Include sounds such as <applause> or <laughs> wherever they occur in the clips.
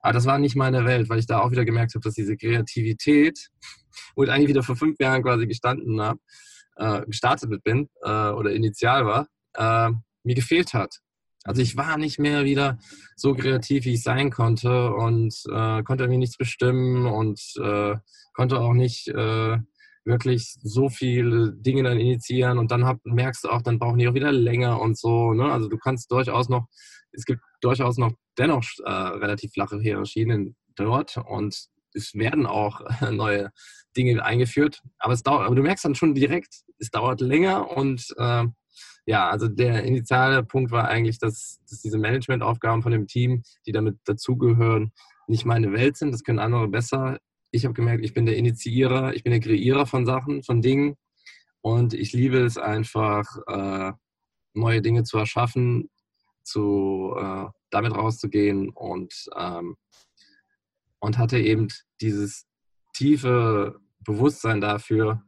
Aber das war nicht meine Welt, weil ich da auch wieder gemerkt habe, dass diese Kreativität, <laughs> wo ich eigentlich wieder vor fünf Jahren quasi gestanden habe, äh, gestartet mit bin äh, oder initial war, äh, mir gefehlt hat. Also ich war nicht mehr wieder so kreativ, wie ich sein konnte und äh, konnte irgendwie nichts bestimmen und äh, konnte auch nicht äh, wirklich so viele Dinge dann initiieren und dann hab, merkst du auch, dann brauchen die auch wieder länger und so. Ne? Also du kannst durchaus noch, es gibt durchaus noch dennoch äh, relativ flache Hierarchien dort und es werden auch neue Dinge eingeführt, aber es dauert, aber du merkst dann schon direkt, es dauert länger und äh, ja, also der initiale Punkt war eigentlich, dass, dass diese Managementaufgaben von dem Team, die damit dazugehören, nicht meine Welt sind. Das können andere besser. Ich habe gemerkt, ich bin der Initiierer, ich bin der Kreierer von Sachen, von Dingen. Und ich liebe es einfach, äh, neue Dinge zu erschaffen, zu, äh, damit rauszugehen und, ähm, und hatte eben dieses tiefe Bewusstsein dafür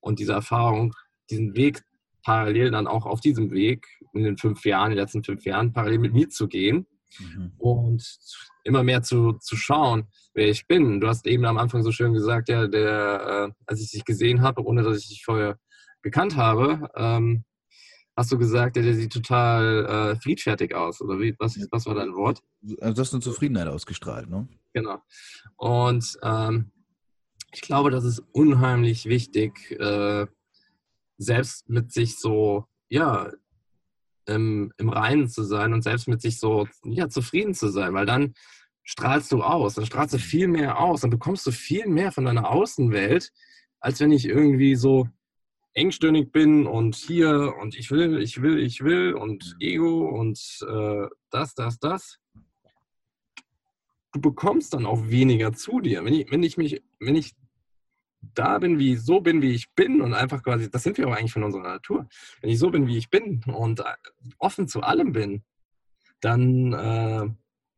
und diese Erfahrung, diesen Weg parallel dann auch auf diesem Weg in den fünf Jahren, in den letzten fünf Jahren, parallel mit mir zu gehen mhm. und immer mehr zu, zu schauen, wer ich bin. Du hast eben am Anfang so schön gesagt, ja, der, äh, als ich dich gesehen habe, ohne dass ich dich vorher gekannt habe, ähm, hast du gesagt, der, der sieht total äh, friedfertig aus. Oder wie, was, was war dein Wort? Also du hast eine Zufriedenheit ausgestrahlt, ne? Genau. Und ähm, ich glaube, das ist unheimlich wichtig, äh, selbst mit sich so, ja, im, im Reinen zu sein und selbst mit sich so, ja, zufrieden zu sein, weil dann strahlst du aus, dann strahlst du viel mehr aus, dann bekommst du viel mehr von deiner Außenwelt, als wenn ich irgendwie so engstirnig bin und hier und ich will, ich will, ich will und Ego und äh, das, das, das. Du bekommst dann auch weniger zu dir. Wenn ich, wenn ich mich, wenn ich da bin, wie so bin, wie ich bin und einfach quasi, das sind wir auch eigentlich von unserer Natur. Wenn ich so bin, wie ich bin und äh, offen zu allem bin, dann, äh,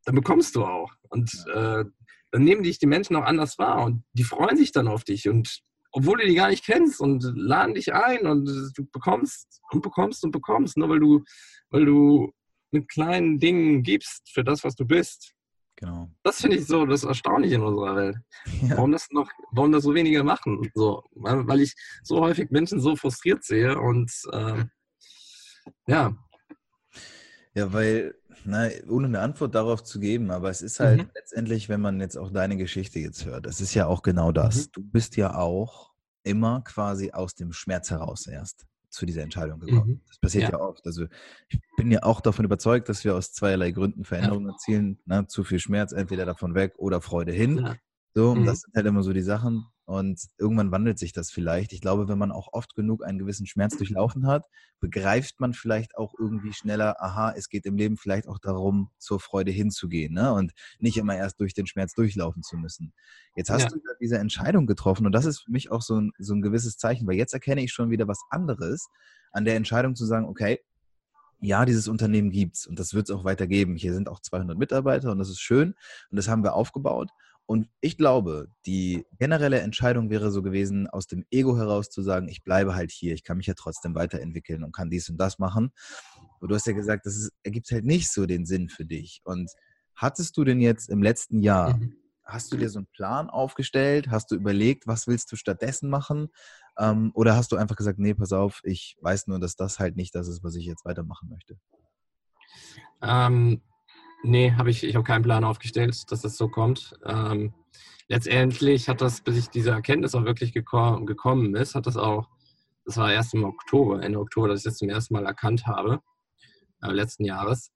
dann bekommst du auch. Und äh, dann nehmen dich die Menschen auch anders wahr und die freuen sich dann auf dich und obwohl du die gar nicht kennst und laden dich ein und du bekommst und bekommst und bekommst, nur weil du, weil du mit kleinen Dingen gibst für das, was du bist. Genau. Das finde ich so das Erstaunliche in unserer Welt. Ja. Warum das noch, warum das so wenige machen. So, weil ich so häufig Menschen so frustriert sehe und äh, ja. Ja, weil, na, ohne eine Antwort darauf zu geben, aber es ist halt mhm. letztendlich, wenn man jetzt auch deine Geschichte jetzt hört, das ist ja auch genau das. Mhm. Du bist ja auch immer quasi aus dem Schmerz heraus erst zu dieser Entscheidung gekommen. Mhm. Das passiert ja. ja. oft. Also ich bin ja auch davon überzeugt, dass wir aus zweierlei Gründen Veränderungen ja. erzielen. Ne? Zu viel Schmerz, entweder davon weg oder Freude hin. Ja. So, mhm. das sind halt immer so die Sachen. Und irgendwann wandelt sich das vielleicht. Ich glaube, wenn man auch oft genug einen gewissen Schmerz durchlaufen hat, begreift man vielleicht auch irgendwie schneller, aha, es geht im Leben vielleicht auch darum, zur Freude hinzugehen ne? und nicht immer erst durch den Schmerz durchlaufen zu müssen. Jetzt hast ja. du diese Entscheidung getroffen und das ist für mich auch so ein, so ein gewisses Zeichen, weil jetzt erkenne ich schon wieder was anderes an der Entscheidung zu sagen, okay, ja, dieses Unternehmen gibt es und das wird es auch weitergeben. Hier sind auch 200 Mitarbeiter und das ist schön und das haben wir aufgebaut. Und ich glaube, die generelle Entscheidung wäre so gewesen, aus dem Ego heraus zu sagen, ich bleibe halt hier, ich kann mich ja trotzdem weiterentwickeln und kann dies und das machen. Und du hast ja gesagt, das ist, ergibt halt nicht so den Sinn für dich. Und hattest du denn jetzt im letzten Jahr, mhm. hast du dir so einen Plan aufgestellt? Hast du überlegt, was willst du stattdessen machen? Ähm, oder hast du einfach gesagt, nee, pass auf, ich weiß nur, dass das halt nicht das ist, was ich jetzt weitermachen möchte? Ähm, Nee, habe ich, ich habe keinen Plan aufgestellt, dass das so kommt. Ähm, letztendlich hat das, bis ich diese Erkenntnis auch wirklich gekommen, gekommen ist, hat das auch, das war erst im Oktober, Ende Oktober, dass ich das zum ersten Mal erkannt habe, äh, letzten Jahres.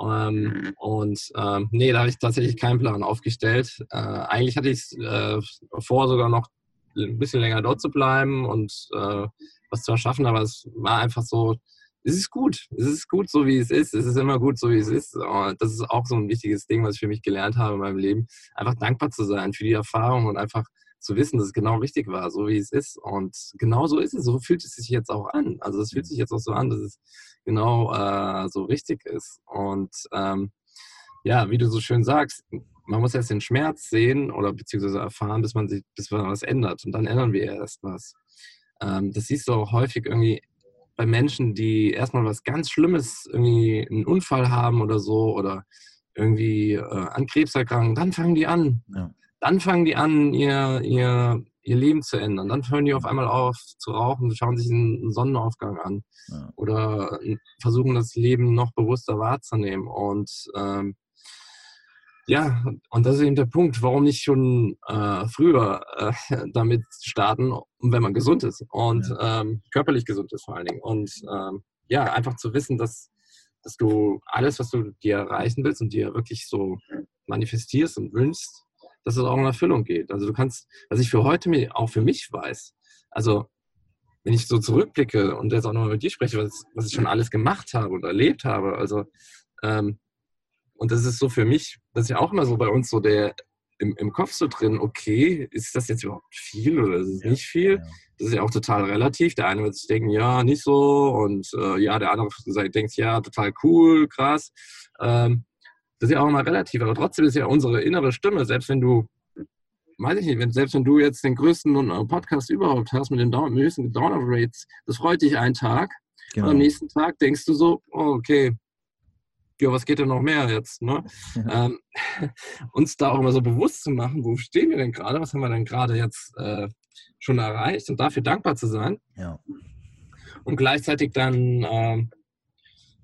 Ähm, und ähm, nee, da habe ich tatsächlich keinen Plan aufgestellt. Äh, eigentlich hatte ich äh, vor, sogar noch ein bisschen länger dort zu bleiben und äh, was zu erschaffen, aber es war einfach so, es ist gut. Es ist gut, so wie es ist. Es ist immer gut, so wie es ist. Und das ist auch so ein wichtiges Ding, was ich für mich gelernt habe in meinem Leben. Einfach dankbar zu sein für die Erfahrung und einfach zu wissen, dass es genau richtig war, so wie es ist. Und genau so ist es. So fühlt es sich jetzt auch an. Also es fühlt sich jetzt auch so an, dass es genau äh, so richtig ist. Und ähm, ja, wie du so schön sagst, man muss erst den Schmerz sehen oder beziehungsweise erfahren, bis man sich, bis man was ändert. Und dann ändern wir erst was. Ähm, das siehst du auch häufig irgendwie bei Menschen, die erstmal was ganz Schlimmes, irgendwie einen Unfall haben oder so, oder irgendwie äh, an Krebs erkranken, dann fangen die an. Ja. Dann fangen die an, ihr, ihr, ihr Leben zu ändern. Dann hören die auf einmal auf zu rauchen, schauen sich einen Sonnenaufgang an ja. oder versuchen das Leben noch bewusster wahrzunehmen. Und ähm, ja, und das ist eben der Punkt, warum nicht schon äh, früher äh, <laughs> damit starten, wenn man gesund ist und ja. ähm, körperlich gesund ist vor allen Dingen. Und ähm, ja, einfach zu wissen, dass, dass du alles, was du dir erreichen willst und dir wirklich so manifestierst und wünschst, dass es auch in Erfüllung geht. Also du kannst, was ich für heute mir auch für mich weiß, also wenn ich so zurückblicke und jetzt auch nochmal mit dir spreche, was, was ich schon alles gemacht habe und erlebt habe, also ähm, und das ist so für mich, das ist ja auch immer so bei uns so der im, im Kopf so drin, okay, ist das jetzt überhaupt viel oder ist es ja, nicht viel? Ja. Das ist ja auch total relativ. Der eine wird sich denken, ja, nicht so und äh, ja, der andere denkt, ja, total cool, krass. Ähm, das ist ja auch immer relativ, aber trotzdem ist ja unsere innere Stimme, selbst wenn du, weiß ich nicht, wenn, selbst wenn du jetzt den größten äh, Podcast überhaupt hast mit den Down, höchsten Download-Rates, das freut dich einen Tag. Genau. Und am nächsten Tag denkst du so, oh, okay, ja, was geht denn noch mehr jetzt? Ne? <laughs> Ähm, <laughs> uns da auch immer so bewusst zu machen, wo stehen wir denn gerade, was haben wir denn gerade jetzt äh, schon erreicht und dafür dankbar zu sein. Ja. Und gleichzeitig dann, ähm,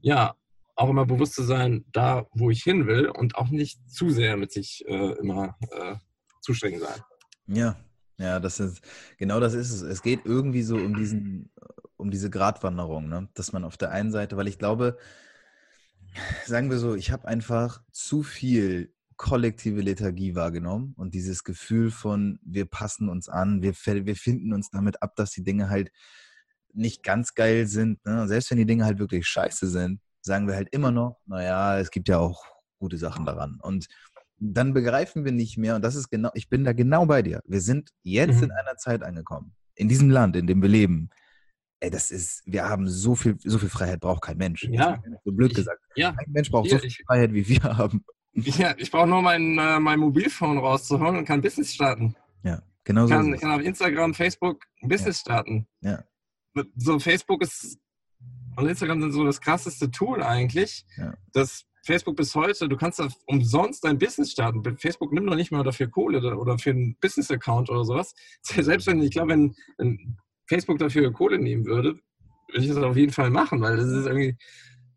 ja, auch immer bewusst zu sein, da, wo ich hin will und auch nicht zu sehr mit sich äh, immer äh, zu streng sein. Ja, ja, das ist, genau das ist es. Es geht irgendwie so um diesen, um diese Gratwanderung, ne? dass man auf der einen Seite, weil ich glaube, sagen wir so, ich habe einfach zu viel kollektive Lethargie wahrgenommen und dieses Gefühl von, wir passen uns an, wir, wir finden uns damit ab, dass die Dinge halt nicht ganz geil sind. Ne? Selbst wenn die Dinge halt wirklich scheiße sind, sagen wir halt immer noch, naja, es gibt ja auch gute Sachen daran. Und dann begreifen wir nicht mehr, und das ist genau, ich bin da genau bei dir. Wir sind jetzt mhm. in einer Zeit angekommen, in diesem Land, in dem wir leben, ey, das ist, wir haben so viel, so viel Freiheit braucht kein Mensch. Ja. So blöd gesagt. ja. Kein Mensch braucht Hier, so viel ich, Freiheit, wie wir haben. Ja, ich brauche nur mein, äh, mein Mobilphone rauszuholen und kann Business starten. Ja, genau so. Kann, ich kann auf Instagram, Facebook ein Business ja. starten. Ja. So, Facebook ist und Instagram sind so das krasseste Tool eigentlich. Ja. Das Facebook bis heute, du kannst da umsonst dein Business starten. Facebook nimmt noch nicht mal dafür Kohle oder für einen Business-Account oder sowas. <laughs> Selbst wenn, ich glaube, wenn, wenn Facebook dafür Kohle nehmen würde, würde ich das auf jeden Fall machen, weil das ist irgendwie,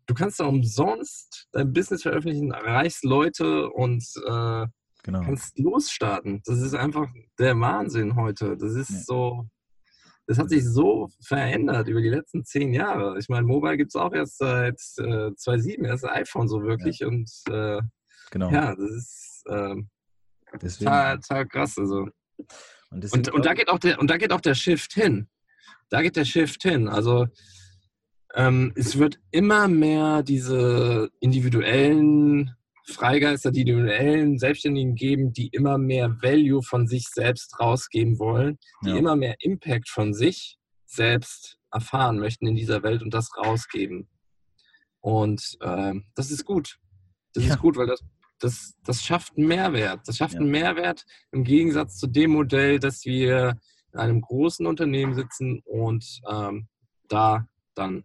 du kannst da umsonst dein Business veröffentlichen, erreichst Leute und äh, genau. kannst losstarten. Das ist einfach der Wahnsinn heute. Das ist ja. so, das hat sich so verändert über die letzten zehn Jahre. Ich meine, Mobile gibt es auch erst seit äh, 2007, erst iPhone so wirklich ja. und äh, genau. ja, das ist äh, total, total krass. Also. Und, und, und, da geht auch der, und da geht auch der Shift hin da geht der Shift hin. Also ähm, es wird immer mehr diese individuellen Freigeister, die individuellen Selbstständigen geben, die immer mehr Value von sich selbst rausgeben wollen, die ja. immer mehr Impact von sich selbst erfahren möchten in dieser Welt und das rausgeben. Und äh, das ist gut. Das ja. ist gut, weil das, das, das schafft einen Mehrwert. Das schafft ja. einen Mehrwert im Gegensatz zu dem Modell, dass wir in einem großen Unternehmen sitzen und ähm, da dann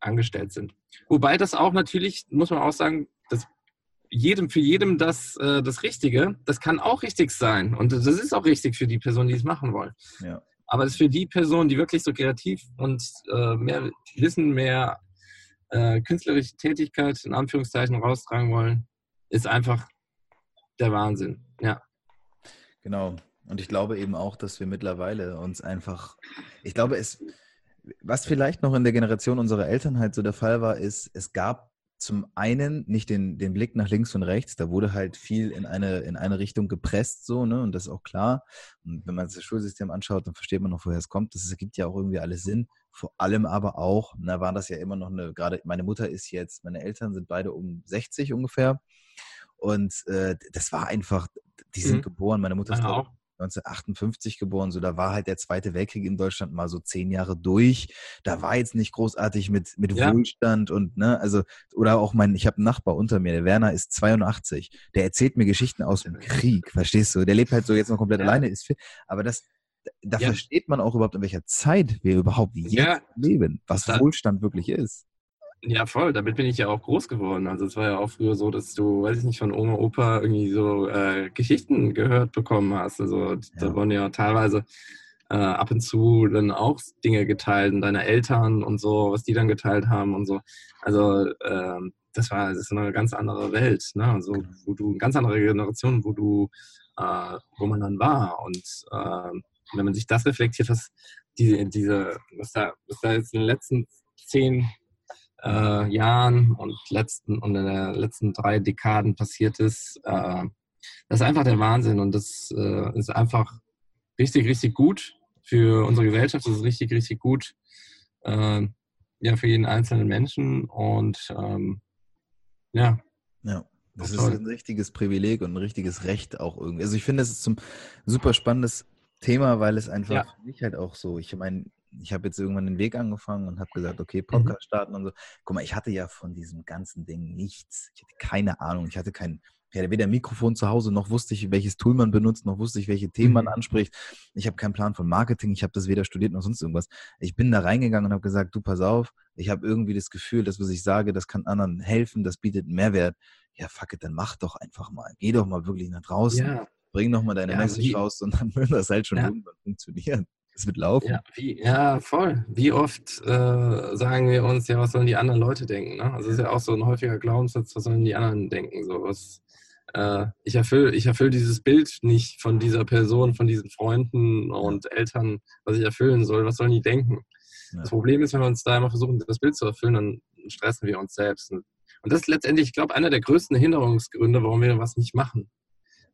angestellt sind. Wobei das auch natürlich, muss man auch sagen, dass jedem, für jedem das, äh, das Richtige, das kann auch richtig sein. Und das ist auch richtig für die Personen, die es machen wollen. Ja. Aber es ist für die Personen, die wirklich so kreativ und äh, mehr Wissen, mehr äh, künstlerische Tätigkeit in Anführungszeichen raustragen wollen, ist einfach der Wahnsinn. Ja. Genau. Und ich glaube eben auch, dass wir mittlerweile uns einfach, ich glaube, es, was vielleicht noch in der Generation unserer Eltern halt so der Fall war, ist, es gab zum einen nicht den, den Blick nach links und rechts, da wurde halt viel in eine, in eine Richtung gepresst, so, ne, und das ist auch klar. Und wenn man sich das Schulsystem anschaut, dann versteht man noch, woher es kommt. Das ergibt ja auch irgendwie alles Sinn. Vor allem aber auch, na, war das ja immer noch eine, gerade meine Mutter ist jetzt, meine Eltern sind beide um 60 ungefähr. Und äh, das war einfach, die sind mhm. geboren, meine Mutter ist auch 1958 geboren, so da war halt der Zweite Weltkrieg in Deutschland mal so zehn Jahre durch. Da war jetzt nicht großartig mit, mit ja. Wohlstand und, ne, also, oder auch mein, ich habe einen Nachbar unter mir, der Werner ist 82, der erzählt mir Geschichten aus dem Krieg, verstehst du? Der lebt halt so jetzt noch komplett ja. alleine, ist viel, aber das, da ja. versteht man auch überhaupt, in welcher Zeit wir überhaupt jetzt leben, was da, Wohlstand wirklich ist. Ja, voll. Damit bin ich ja auch groß geworden. Also es war ja auch früher so, dass du, weiß ich nicht, von Oma, Opa irgendwie so äh, Geschichten gehört bekommen hast. Also ja. da wurden ja teilweise äh, ab und zu dann auch Dinge geteilt und deine Eltern und so, was die dann geteilt haben und so. Also äh, das war das ist eine ganz andere Welt, ne? Also genau. wo du eine ganz andere Generation, wo du, äh, wo man dann war. Und ähm, wenn man sich das reflektiert, was die, diese, was da, was da jetzt in den letzten zehn äh, Jahren und letzten und in den letzten drei Dekaden passiert ist, äh, das ist einfach der Wahnsinn und das äh, ist einfach richtig, richtig gut für unsere Gesellschaft. Das ist richtig, richtig gut äh, ja, für jeden einzelnen Menschen und ähm, ja. Ja. Das ist ein richtiges Privileg und ein richtiges Recht auch irgendwie. Also ich finde, es ist ein super spannendes Thema, weil es einfach ja. für mich halt auch so, ich meine, ich habe jetzt irgendwann den Weg angefangen und habe gesagt, okay, mhm. Podcast mhm. starten und so. Guck mal, ich hatte ja von diesem ganzen Ding nichts. Ich hatte keine Ahnung. Ich hatte kein, ich hatte weder Mikrofon zu Hause, noch wusste ich, welches Tool man benutzt, noch wusste ich, welche Themen mhm. man anspricht. Ich habe keinen Plan von Marketing. Ich habe das weder studiert noch sonst irgendwas. Ich bin da reingegangen und habe gesagt, du pass auf, ich habe irgendwie das Gefühl, dass was ich sage, das kann anderen helfen, das bietet einen Mehrwert. Ja, fuck it, dann mach doch einfach mal. Geh doch mal wirklich nach draußen. Ja. Bring doch mal deine ja, Message raus und dann <laughs> wird das halt schon ja. irgendwann funktionieren. Es wird laufen. Ja, wie, ja, voll. Wie oft äh, sagen wir uns, ja, was sollen die anderen Leute denken? Ne? Also es ist ja auch so ein häufiger Glaubenssatz, was sollen die anderen denken? So was, äh, ich erfülle ich erfüll dieses Bild nicht von dieser Person, von diesen Freunden und Eltern, was ich erfüllen soll. Was sollen die denken? Ja. Das Problem ist, wenn wir uns da immer versuchen, das Bild zu erfüllen, dann stressen wir uns selbst. Und das ist letztendlich, ich glaube, einer der größten Hinderungsgründe, warum wir was nicht machen.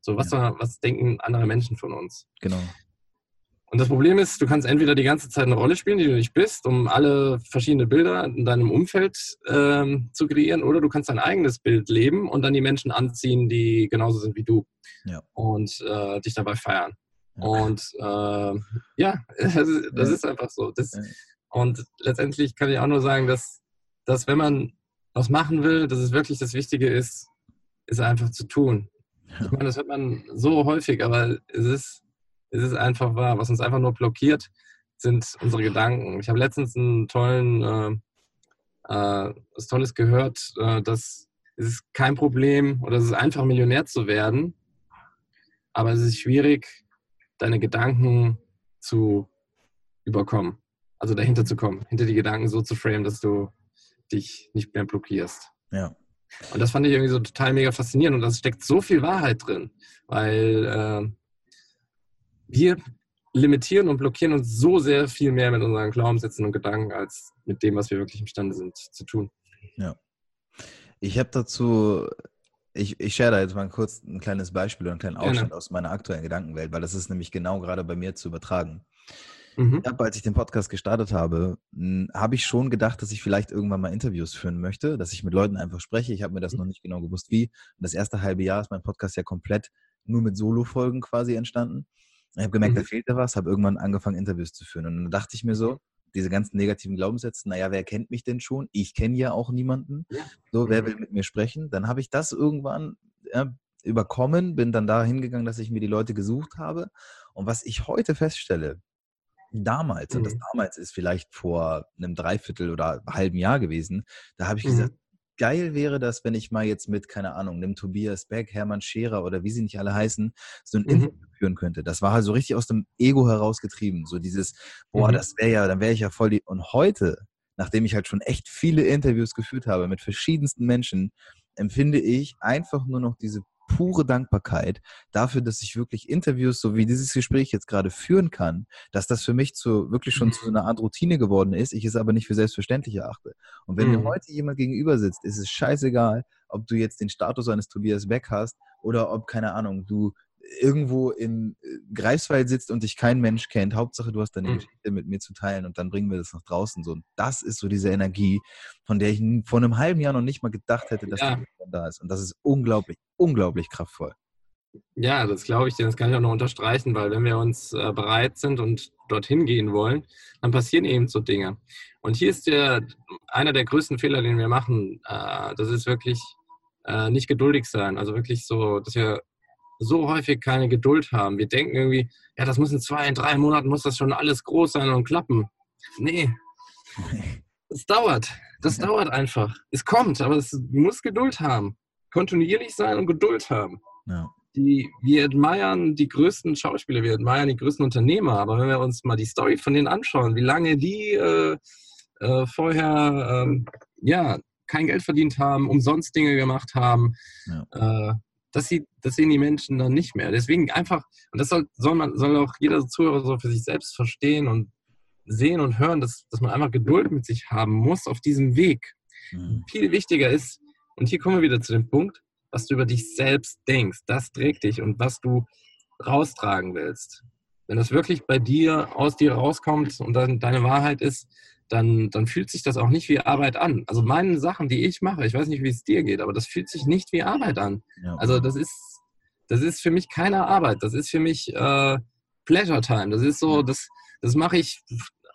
So, was, ja. was denken andere Menschen von uns? Genau. Und das Problem ist, du kannst entweder die ganze Zeit eine Rolle spielen, die du nicht bist, um alle verschiedene Bilder in deinem Umfeld ähm, zu kreieren, oder du kannst dein eigenes Bild leben und dann die Menschen anziehen, die genauso sind wie du ja. und äh, dich dabei feiern. Ja. Und äh, ja, <laughs> das, ist, das ja. ist einfach so. Das, und letztendlich kann ich auch nur sagen, dass, dass wenn man was machen will, dass es wirklich das Wichtige ist, ist einfach zu tun. Ich meine, das hört man so häufig, aber es ist es ist einfach wahr. Was uns einfach nur blockiert, sind unsere Gedanken. Ich habe letztens einen tollen, äh, äh, was Tolles gehört, äh, dass es ist kein Problem oder es ist einfach Millionär zu werden, aber es ist schwierig, deine Gedanken zu überkommen. Also dahinter zu kommen, hinter die Gedanken so zu framen, dass du dich nicht mehr blockierst. Ja. Und das fand ich irgendwie so total mega faszinierend und da steckt so viel Wahrheit drin, weil äh, wir limitieren und blockieren uns so sehr viel mehr mit unseren Glaubenssätzen und Gedanken als mit dem, was wir wirklich imstande sind zu tun. Ja. Ich habe dazu, ich, ich share da jetzt mal kurz ein kleines Beispiel oder einen kleinen Ausschnitt aus meiner aktuellen Gedankenwelt, weil das ist nämlich genau gerade bei mir zu übertragen. Mhm. Ja, als ich den Podcast gestartet habe, habe ich schon gedacht, dass ich vielleicht irgendwann mal Interviews führen möchte, dass ich mit Leuten einfach spreche. Ich habe mir das mhm. noch nicht genau gewusst, wie. Und das erste halbe Jahr ist mein Podcast ja komplett nur mit Solo-Folgen quasi entstanden. Ich habe gemerkt, mhm. da fehlte was, habe irgendwann angefangen, Interviews zu führen. Und dann dachte ich mir so, diese ganzen negativen Glaubenssätze, naja, wer kennt mich denn schon? Ich kenne ja auch niemanden. So, wer will mhm. mit mir sprechen? Dann habe ich das irgendwann ja, überkommen, bin dann da hingegangen, dass ich mir die Leute gesucht habe. Und was ich heute feststelle, damals, mhm. und das mhm. damals ist vielleicht vor einem Dreiviertel oder halben Jahr gewesen, da habe ich mhm. gesagt, geil wäre das, wenn ich mal jetzt mit, keine Ahnung, nimm Tobias Beck, Hermann Scherer oder wie sie nicht alle heißen, so ein mhm. Interview führen könnte. Das war halt so richtig aus dem Ego herausgetrieben. So dieses, boah, mhm. das wäre ja, dann wäre ich ja voll die. Und heute, nachdem ich halt schon echt viele Interviews geführt habe mit verschiedensten Menschen, empfinde ich einfach nur noch diese pure Dankbarkeit dafür, dass ich wirklich Interviews, so wie dieses Gespräch jetzt gerade führen kann, dass das für mich zu, wirklich schon zu einer Art Routine geworden ist, ich es aber nicht für selbstverständlich erachte. Und wenn mhm. mir heute jemand gegenüber sitzt, ist es scheißegal, ob du jetzt den Status eines Tobias Beck hast oder ob, keine Ahnung, du irgendwo in äh, Greifswald sitzt und dich kein Mensch kennt. Hauptsache, du hast deine mhm. Geschichte mit mir zu teilen und dann bringen wir das nach draußen. So, und das ist so diese Energie, von der ich vor einem halben Jahr noch nicht mal gedacht hätte, dass ja. die da ist. Und das ist unglaublich, unglaublich kraftvoll. Ja, das glaube ich dir, das kann ich auch noch unterstreichen, weil wenn wir uns äh, bereit sind und dorthin gehen wollen, dann passieren eben so Dinge. Und hier ist der, einer der größten Fehler, den wir machen, äh, das ist wirklich äh, nicht geduldig sein. Also wirklich so, dass wir so häufig keine Geduld haben. Wir denken irgendwie, ja, das muss in zwei, in drei Monaten muss das schon alles groß sein und klappen. Nee. <laughs> Es dauert. Das ja. dauert einfach. Es kommt, aber es muss Geduld haben. Kontinuierlich sein und Geduld haben. Ja. Die, wir admiren die größten Schauspieler, wir admiren die größten Unternehmer, aber wenn wir uns mal die Story von denen anschauen, wie lange die äh, äh, vorher ähm, ja, kein Geld verdient haben, umsonst Dinge gemacht haben, ja. äh, das, sieht, das sehen die Menschen dann nicht mehr. Deswegen einfach, und das soll, soll, man, soll auch jeder Zuhörer so für sich selbst verstehen und sehen und hören, dass, dass man einfach Geduld mit sich haben muss auf diesem Weg. Mhm. Viel wichtiger ist, und hier kommen wir wieder zu dem Punkt, was du über dich selbst denkst. Das trägt dich und was du raustragen willst. Wenn das wirklich bei dir, aus dir rauskommt und dann deine Wahrheit ist, dann, dann fühlt sich das auch nicht wie Arbeit an. Also meine Sachen, die ich mache, ich weiß nicht, wie es dir geht, aber das fühlt sich nicht wie Arbeit an. Ja. Also das ist, das ist für mich keine Arbeit. Das ist für mich äh, Pleasure Time. Das ist so, das, das mache ich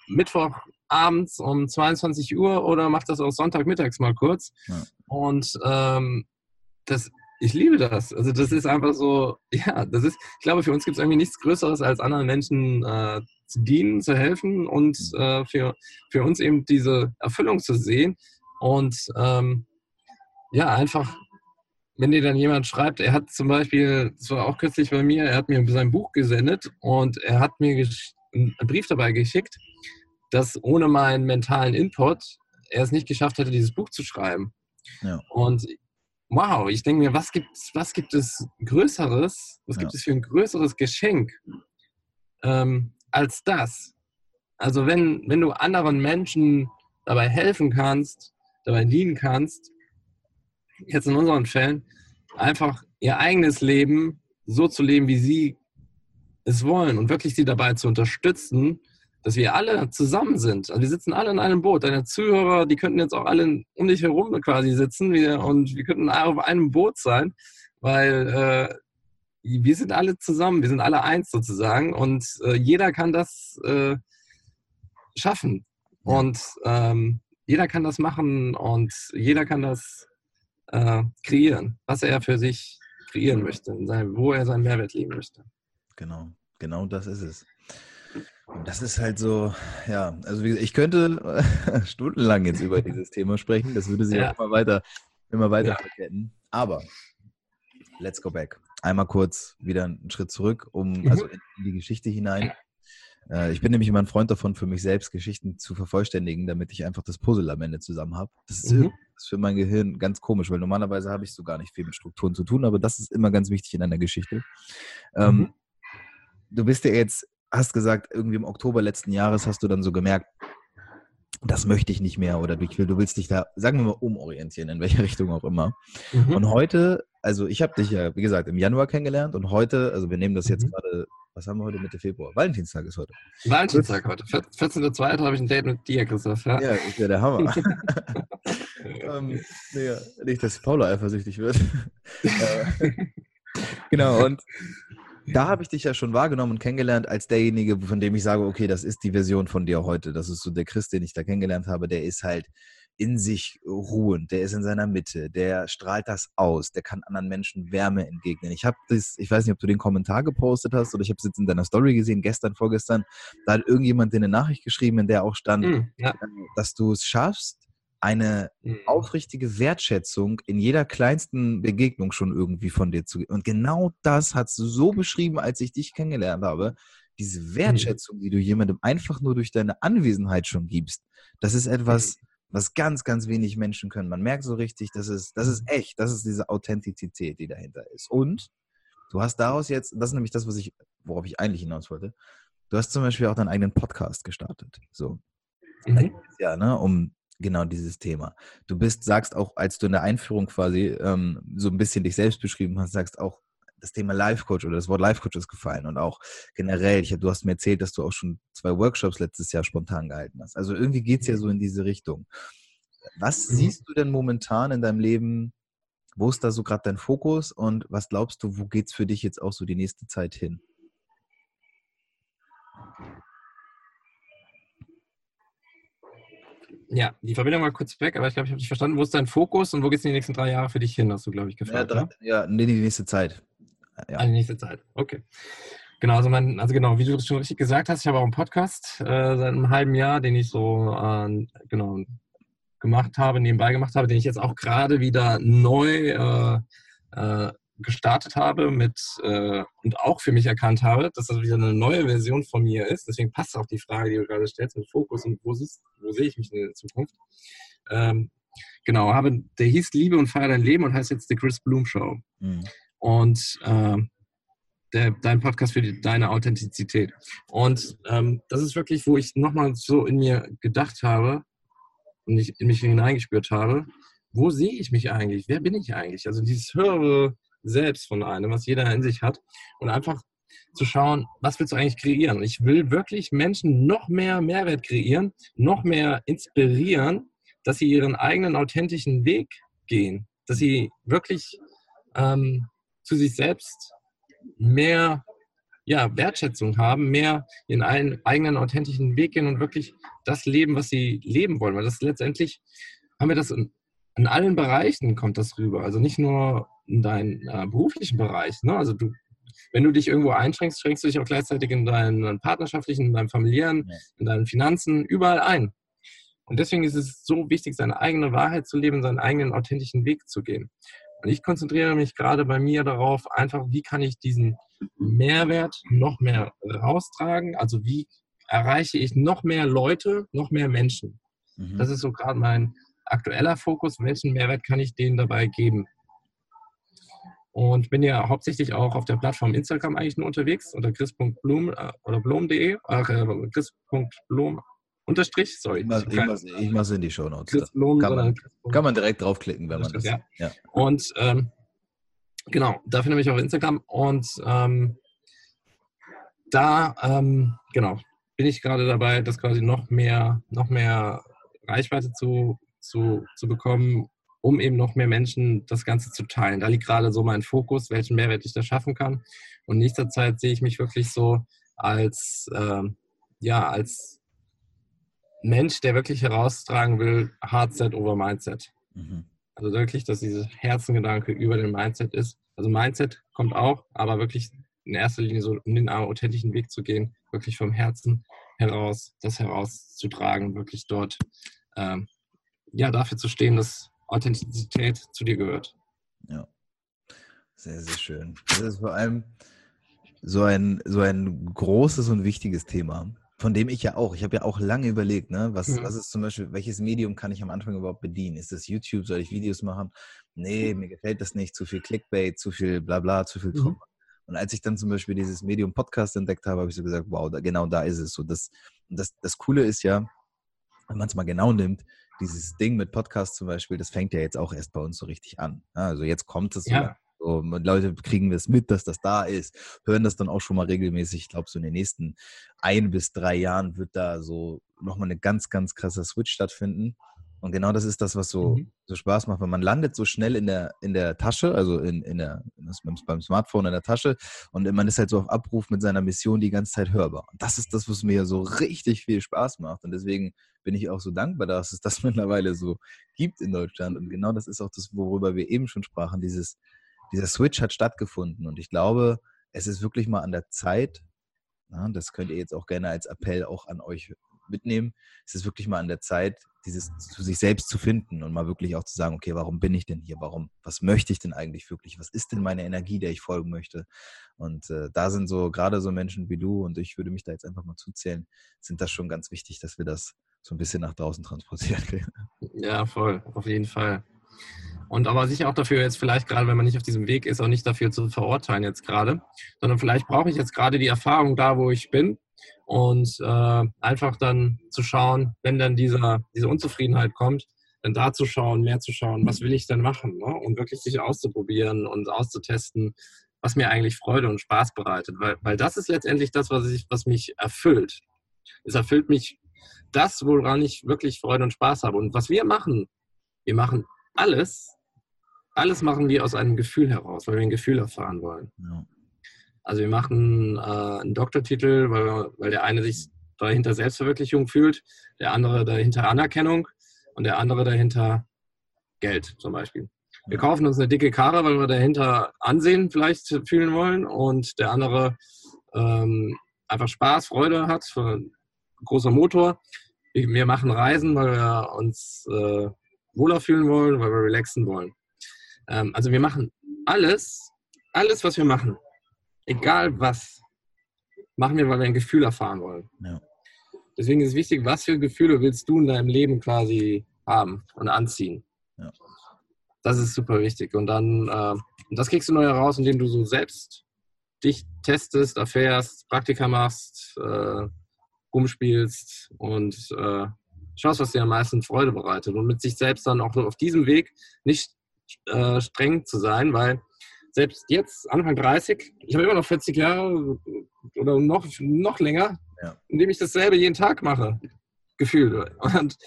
Mittwochabends um 22 Uhr oder mache das auch Sonntagmittags mal kurz. Ja. Und ähm, das, ich liebe das. Also das ist einfach so, ja, das ist, ich glaube, für uns gibt es irgendwie nichts Größeres, als anderen Menschen äh, zu dienen, zu helfen und mhm. äh, für, für uns eben diese Erfüllung zu sehen. Und ähm, ja, einfach, wenn dir dann jemand schreibt, er hat zum Beispiel, das war auch kürzlich bei mir, er hat mir sein Buch gesendet und er hat mir einen Brief dabei geschickt, dass ohne meinen mentalen Input er es nicht geschafft hätte, dieses Buch zu schreiben. Ja. Und wow, ich denke mir, was gibt, was gibt es Größeres, was ja. gibt es für ein größeres Geschenk ähm, als das? Also wenn, wenn du anderen Menschen dabei helfen kannst, dabei dienen kannst, jetzt in unseren Fällen, einfach ihr eigenes Leben so zu leben, wie sie es wollen und wirklich sie dabei zu unterstützen, dass wir alle zusammen sind. Also wir sitzen alle in einem Boot. Deine Zuhörer, die könnten jetzt auch alle um dich herum quasi sitzen wir, und wir könnten auf einem Boot sein, weil äh, wir sind alle zusammen, wir sind alle eins sozusagen und äh, jeder kann das äh, schaffen und ähm, jeder kann das machen und jeder kann das äh, kreieren, was er für sich kreieren möchte, wo er seinen Mehrwert leben möchte. Genau, genau das ist es. Und das ist halt so, ja, also wie gesagt, ich könnte <laughs> stundenlang jetzt über <laughs> dieses Thema sprechen. Das würde sich ja. auch immer weiter, immer weiter ja. verketten. Aber let's go back. Einmal kurz wieder einen Schritt zurück, um mhm. also in die Geschichte hinein. Äh, ich bin nämlich immer ein Freund davon, für mich selbst Geschichten zu vervollständigen, damit ich einfach das Puzzle am Ende zusammen habe. Das ist, mhm. für mein Gehirn ganz komisch, weil normalerweise habe ich so gar nicht viel mit Strukturen zu tun, aber das ist immer ganz wichtig in einer Geschichte. Ähm, mhm. du bist ja jetzt hast gesagt, irgendwie im Oktober letzten Jahres hast du dann so gemerkt, das möchte ich nicht mehr oder du, du willst dich da, sagen wir mal, umorientieren, in welche <laughs> Richtung auch immer. Mhm. Und heute, also ich habe dich ja, wie gesagt, im Januar kennengelernt und heute, also wir nehmen das jetzt mhm. gerade, was haben wir heute, Mitte Februar? Valentinstag ist heute. Valentinstag heute. 14.02. habe ich ein Date mit dir, Christoph. Ja, ja ist ja der Hammer. <laughs> <laughs> ähm, nee, nicht, dass Paula eifersüchtig wird. Äh, genau, und da habe ich dich ja schon wahrgenommen und kennengelernt als derjenige, von dem ich sage, okay, das ist die Version von dir heute. Das ist so der Christ, den ich da kennengelernt habe, der ist halt in sich ruhend, der ist in seiner Mitte, der strahlt das aus, der kann anderen Menschen Wärme entgegnen. Ich habe das, ich weiß nicht, ob du den Kommentar gepostet hast oder ich habe es jetzt in deiner Story gesehen, gestern, vorgestern, da hat irgendjemand dir eine Nachricht geschrieben, in der auch stand, mm, ja. dass du es schaffst, eine mhm. aufrichtige Wertschätzung in jeder kleinsten Begegnung schon irgendwie von dir zu geben. Und genau das hast du so beschrieben, als ich dich kennengelernt habe. Diese mhm. Wertschätzung, die du jemandem einfach nur durch deine Anwesenheit schon gibst, das ist etwas, mhm. was ganz, ganz wenig Menschen können. Man merkt so richtig, das ist, das ist echt, das ist diese Authentizität, die dahinter ist. Und du hast daraus jetzt, das ist nämlich das, was ich, worauf ich eigentlich hinaus wollte, du hast zum Beispiel auch deinen eigenen Podcast gestartet. So. Mhm. Ja, ne, um Genau dieses Thema. Du bist, sagst auch, als du in der Einführung quasi ähm, so ein bisschen dich selbst beschrieben hast, sagst auch, das Thema Life Coach oder das Wort Life Coach ist gefallen und auch generell, ich, du hast mir erzählt, dass du auch schon zwei Workshops letztes Jahr spontan gehalten hast. Also irgendwie geht es ja so in diese Richtung. Was mhm. siehst du denn momentan in deinem Leben? Wo ist da so gerade dein Fokus und was glaubst du, wo geht es für dich jetzt auch so die nächste Zeit hin? Ja, die Verbindung war kurz weg, aber ich glaube, ich habe dich verstanden. Wo ist dein Fokus und wo geht es in die nächsten drei Jahre für dich hin, hast du, glaube ich, gefragt. Ja, drei, ja nee, die nächste Zeit. Ja. Ah, die nächste Zeit, okay. Genau, also, mein, also genau, wie du das schon richtig gesagt hast, ich habe auch einen Podcast äh, seit einem halben Jahr, den ich so äh, genau gemacht habe, nebenbei gemacht habe, den ich jetzt auch gerade wieder neu äh, äh, gestartet habe mit äh, und auch für mich erkannt habe, dass das wieder eine neue Version von mir ist. Deswegen passt auch die Frage, die du gerade stellst, mit Fokus und wo, siehst, wo sehe ich mich in der Zukunft. Ähm, genau, habe, der hieß Liebe und Feier dein Leben und heißt jetzt The Chris Bloom Show. Mhm. Und äh, der, dein Podcast für die, deine Authentizität. Und ähm, das ist wirklich, wo ich nochmal so in mir gedacht habe und ich in mich hineingespürt habe, wo sehe ich mich eigentlich? Wer bin ich eigentlich? Also dieses höhere Selbst von einem, was jeder in sich hat. Und einfach zu schauen, was willst du eigentlich kreieren? Ich will wirklich Menschen noch mehr Mehrwert kreieren, noch mehr inspirieren, dass sie ihren eigenen authentischen Weg gehen, dass sie wirklich ähm, zu sich selbst mehr ja, Wertschätzung haben, mehr in einen eigenen authentischen Weg gehen und wirklich das leben, was sie leben wollen. Weil das letztendlich haben wir das in, in allen Bereichen kommt das rüber. Also nicht nur in deinem äh, beruflichen Bereich. Ne? Also du, wenn du dich irgendwo einschränkst, schränkst du dich auch gleichzeitig in deinen partnerschaftlichen, in deinem familiären, in deinen Finanzen, überall ein. Und deswegen ist es so wichtig, seine eigene Wahrheit zu leben, seinen eigenen authentischen Weg zu gehen. Und ich konzentriere mich gerade bei mir darauf, einfach, wie kann ich diesen Mehrwert noch mehr raustragen? Also wie erreiche ich noch mehr Leute, noch mehr Menschen? Mhm. Das ist so gerade mein aktueller Fokus. Welchen Mehrwert kann ich denen dabei geben? Und bin ja hauptsächlich auch auf der Plattform Instagram eigentlich nur unterwegs unter chris.blum äh, oder blom.de, äh, chris.blum unterstrich, sorry. Ich mache es in die Show Notes. Kann man, kann man direkt draufklicken, wenn man das. Ja. ja. Und ähm, genau, da finde ich auf Instagram und ähm, da, ähm, genau, bin ich gerade dabei, das quasi noch mehr, noch mehr Reichweite zu, zu, zu bekommen, um eben noch mehr Menschen das Ganze zu teilen. Da liegt gerade so mein Fokus, welchen Mehrwert ich da schaffen kann. Und in nächster Zeit sehe ich mich wirklich so als, äh, ja, als Mensch, der wirklich heraustragen will, Hardset over Mindset. Mhm. Also wirklich, dass dieser Herzengedanke über den Mindset ist. Also Mindset kommt auch, aber wirklich in erster Linie so um den authentischen Weg zu gehen, wirklich vom Herzen heraus, das herauszutragen, wirklich dort ähm, ja dafür zu stehen, dass Authentizität zu dir gehört. Ja, sehr, sehr schön. Das ist vor allem so ein, so ein großes und wichtiges Thema. Von dem ich ja auch, ich habe ja auch lange überlegt, ne, was, mhm. was ist zum Beispiel, welches Medium kann ich am Anfang überhaupt bedienen? Ist das YouTube, soll ich Videos machen? Nee, mir gefällt das nicht, zu viel Clickbait, zu viel Blabla, zu viel Druck. Mhm. Und als ich dann zum Beispiel dieses Medium Podcast entdeckt habe, habe ich so gesagt, wow, da, genau da ist es so. Das, das, das Coole ist ja, wenn man es mal genau nimmt, dieses Ding mit Podcast zum Beispiel, das fängt ja jetzt auch erst bei uns so richtig an. Also jetzt kommt es ja. So, Leute kriegen das mit, dass das da ist, hören das dann auch schon mal regelmäßig. Ich glaube, so in den nächsten ein bis drei Jahren wird da so nochmal eine ganz, ganz krasse Switch stattfinden. Und genau das ist das, was so, mhm. so Spaß macht, weil man landet so schnell in der, in der Tasche, also in, in der, beim Smartphone in der Tasche und man ist halt so auf Abruf mit seiner Mission die ganze Zeit hörbar. Und das ist das, was mir so richtig viel Spaß macht. Und deswegen bin ich auch so dankbar, dass es das <laughs> mittlerweile so gibt in Deutschland. Und genau das ist auch das, worüber wir eben schon sprachen, dieses dieser Switch hat stattgefunden und ich glaube, es ist wirklich mal an der Zeit, na, das könnt ihr jetzt auch gerne als Appell auch an euch mitnehmen, es ist wirklich mal an der Zeit, dieses zu sich selbst zu finden und mal wirklich auch zu sagen, okay, warum bin ich denn hier? Warum, was möchte ich denn eigentlich wirklich? Was ist denn meine Energie, der ich folgen möchte? Und äh, da sind so, gerade so Menschen wie du und ich würde mich da jetzt einfach mal zuzählen, sind das schon ganz wichtig, dass wir das so ein bisschen nach draußen transportieren. <laughs> Ja, voll, auf jeden Fall. Und aber sicher auch dafür jetzt vielleicht gerade, wenn man nicht auf diesem Weg ist, auch nicht dafür zu verurteilen jetzt gerade, sondern vielleicht brauche ich jetzt gerade die Erfahrung da, wo ich bin und äh, einfach dann zu schauen, wenn dann dieser, diese Unzufriedenheit kommt, dann da zu schauen, mehr zu schauen, was will ich denn machen ne? und wirklich sich auszuprobieren und auszutesten, was mir eigentlich Freude und Spaß bereitet, weil, weil das ist letztendlich das, was, ich, was mich erfüllt. Es erfüllt mich das, woran ich wirklich Freude und Spaß habe. Und was wir machen, wir machen alles, alles machen wir aus einem Gefühl heraus, weil wir ein Gefühl erfahren wollen. Ja. Also wir machen äh, einen Doktortitel, weil, weil der eine sich dahinter Selbstverwirklichung fühlt, der andere dahinter Anerkennung und der andere dahinter Geld zum Beispiel. Wir kaufen uns eine dicke Karre, weil wir dahinter Ansehen vielleicht fühlen wollen und der andere ähm, einfach Spaß, Freude hat, großer Motor. wir machen Reisen, weil wir uns äh, wohler fühlen wollen, weil wir relaxen wollen. Ähm, also wir machen alles, alles, was wir machen, egal was, machen wir, weil wir ein Gefühl erfahren wollen. Ja. Deswegen ist es wichtig, was für Gefühle willst du in deinem Leben quasi haben und anziehen. Ja. Das ist super wichtig. Und dann, äh, das kriegst du neu heraus, indem du so selbst dich testest, erfährst, Praktika machst, äh, rumspielst und äh, schaust, was dir am meisten Freude bereitet. Und mit sich selbst dann auch auf diesem Weg nicht äh, streng zu sein, weil selbst jetzt, Anfang 30, ich habe immer noch 40 Jahre oder noch, noch länger, ja. indem ich dasselbe jeden Tag mache, gefühlt. Und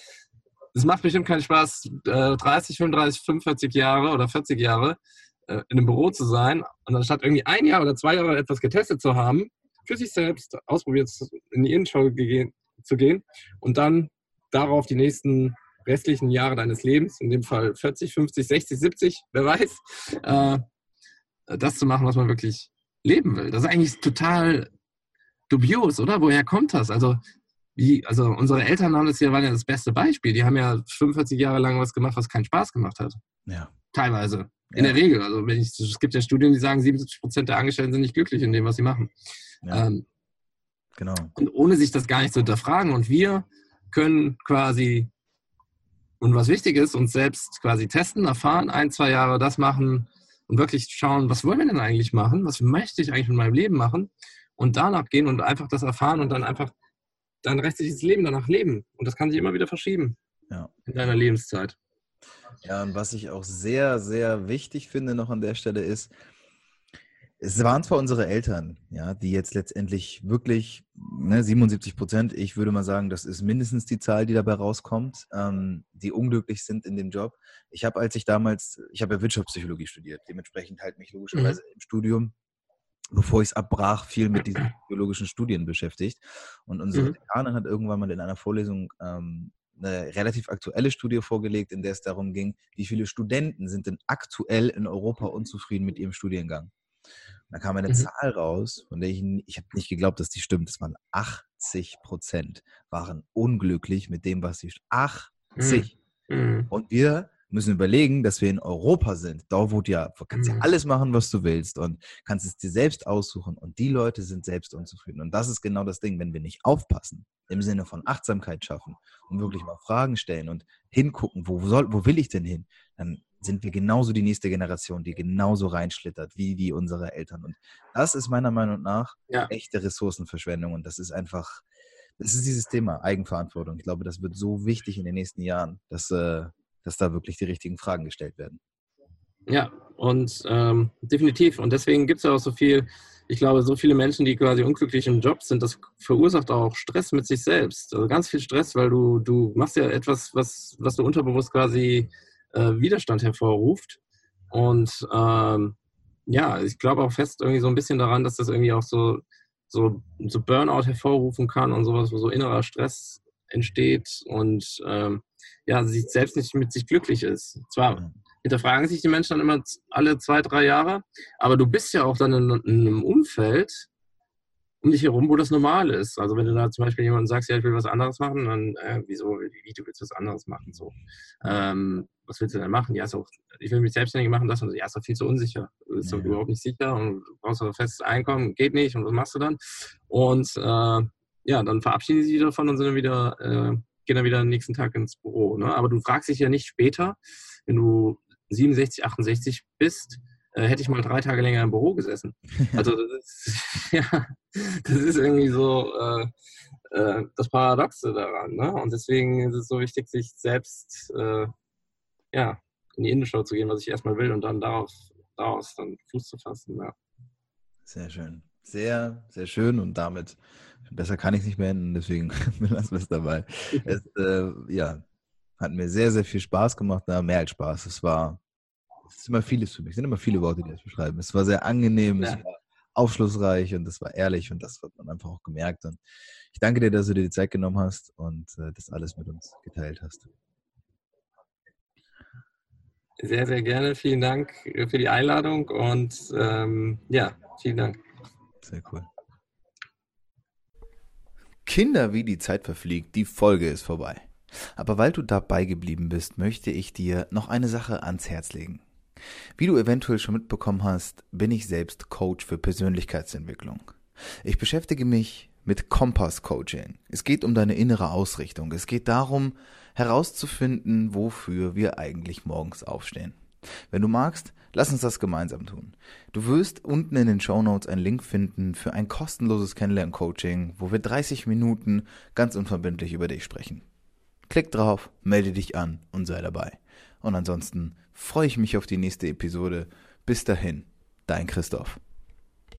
es macht bestimmt keinen Spaß, 30, 35, 45 Jahre oder 40 Jahre äh, in einem Büro zu sein und anstatt irgendwie ein Jahr oder zwei Jahre etwas getestet zu haben, für sich selbst ausprobiert in die Innenschau zu gehen und dann darauf die nächsten restlichen Jahre deines Lebens, in dem Fall 40, 50, 60, 70, wer weiß, äh, das zu machen, was man wirklich leben will. Das ist eigentlich total dubios, oder? Woher kommt das? Also, wie, also unsere Eltern haben das ja, waren ja das beste Beispiel. Die haben ja 45 Jahre lang was gemacht, was keinen Spaß gemacht hat. Ja. Teilweise. In ja. der Regel. Also wenn ich, es gibt ja Studien, die sagen, 77 Prozent der Angestellten sind nicht glücklich in dem, was sie machen. Ja. Ähm, genau. Und ohne sich das gar nicht zu hinterfragen. Und wir können quasi, und was wichtig ist, uns selbst quasi testen, erfahren, ein, zwei Jahre das machen und wirklich schauen, was wollen wir denn eigentlich machen? Was möchte ich eigentlich mit meinem Leben machen? Und danach gehen und einfach das erfahren und dann einfach dein restliches Leben danach leben. Und das kann sich immer wieder verschieben ja. in deiner Lebenszeit. Ja, und was ich auch sehr, sehr wichtig finde noch an der Stelle ist, es waren zwar unsere Eltern, ja, die jetzt letztendlich wirklich ne, 77 Prozent, ich würde mal sagen, das ist mindestens die Zahl, die dabei rauskommt, ähm, die unglücklich sind in dem Job. Ich habe, als ich damals, ich habe ja Wirtschaftspsychologie studiert, dementsprechend halt mich logischerweise mhm. im Studium, bevor ich es abbrach, viel mit diesen <clears throat> biologischen Studien beschäftigt. Und unsere mhm. Dekanin hat irgendwann mal in einer Vorlesung ähm, eine relativ aktuelle Studie vorgelegt, in der es darum ging, wie viele Studenten sind denn aktuell in Europa unzufrieden mit ihrem Studiengang. Da kam eine mhm. Zahl raus, von der ich, ich habe nicht geglaubt, dass die stimmt. Das waren 80 Prozent waren unglücklich mit dem, was sie 80. Mhm. Und wir müssen überlegen, dass wir in Europa sind. Da wo du ja, kannst ja mhm. alles machen, was du willst und kannst es dir selbst aussuchen. Und die Leute sind selbst unzufrieden. Und das ist genau das Ding, wenn wir nicht aufpassen, im Sinne von Achtsamkeit schaffen und wirklich mal Fragen stellen und hingucken, wo, soll, wo will ich denn hin, dann sind wir genauso die nächste Generation, die genauso reinschlittert wie, wie unsere Eltern. Und das ist meiner Meinung nach ja. echte Ressourcenverschwendung. Und das ist einfach, das ist dieses Thema Eigenverantwortung. Ich glaube, das wird so wichtig in den nächsten Jahren, dass, äh, dass da wirklich die richtigen Fragen gestellt werden. Ja, und ähm, definitiv. Und deswegen gibt es ja auch so viel, ich glaube, so viele Menschen, die quasi unglücklich im Job sind, das verursacht auch Stress mit sich selbst. Also ganz viel Stress, weil du, du machst ja etwas, was, was du unterbewusst quasi äh, Widerstand hervorruft. Und ähm, ja, ich glaube auch fest irgendwie so ein bisschen daran, dass das irgendwie auch so, so, so Burnout hervorrufen kann und sowas, wo so innerer Stress entsteht und ähm, ja, sich selbst nicht mit sich glücklich ist. Zwar hinterfragen sich die Menschen dann immer alle zwei, drei Jahre, aber du bist ja auch dann in, in einem Umfeld, um dich herum, wo das normal ist. Also wenn du da zum Beispiel jemandem sagst, ja, ich will was anderes machen, dann, äh, wieso, wie, du willst was anderes machen, so. Ähm, was willst du denn machen? Ja, ist auch, ich will mich selbstständig machen, das und ja, ist doch viel zu unsicher. Du bist ja. doch überhaupt nicht sicher und du brauchst ein festes Einkommen, geht nicht und was machst du dann? Und äh, ja, dann verabschieden sie sich davon und sind dann wieder, äh, gehen dann wieder am nächsten Tag ins Büro. Ne? Aber du fragst dich ja nicht später, wenn du 67, 68 bist, äh, hätte ich mal drei Tage länger im Büro gesessen. <laughs> Also das ist, <laughs> ja, das ist irgendwie so äh, äh, das Paradoxe daran. Ne? Und deswegen ist es so wichtig, sich selbst äh, ja, in die Innenschau zu gehen, was ich erstmal will und dann darauf, daraus dann Fuß zu fassen. Ja. Sehr schön. Sehr, sehr schön und damit besser kann ich <laughs> es nicht mehr enden, deswegen lassen wir es dabei. Es, ja, hat mir sehr, sehr viel Spaß gemacht, na, mehr als Spaß. Es war, es ist immer vieles für mich, es sind immer viele Worte, die das beschreiben. Es war sehr angenehm, ja. es war aufschlussreich und es war ehrlich und das hat man einfach auch gemerkt. Und ich danke dir, dass du dir die Zeit genommen hast und äh, das alles mit uns geteilt hast. Sehr, sehr gerne. Vielen Dank für die Einladung und ähm, ja, vielen Dank. Sehr cool. Kinder, wie die Zeit verfliegt, die Folge ist vorbei. Aber weil du dabei geblieben bist, möchte ich dir noch eine Sache ans Herz legen. Wie du eventuell schon mitbekommen hast, bin ich selbst Coach für Persönlichkeitsentwicklung. Ich beschäftige mich mit Kompass-Coaching. Es geht um deine innere Ausrichtung. Es geht darum, herauszufinden, wofür wir eigentlich morgens aufstehen. Wenn du magst, lass uns das gemeinsam tun. Du wirst unten in den Show Notes einen Link finden für ein kostenloses Kennenlern-Coaching, wo wir 30 Minuten ganz unverbindlich über dich sprechen. Klick drauf, melde dich an und sei dabei. Und ansonsten freue ich mich auf die nächste Episode. Bis dahin, dein Christoph.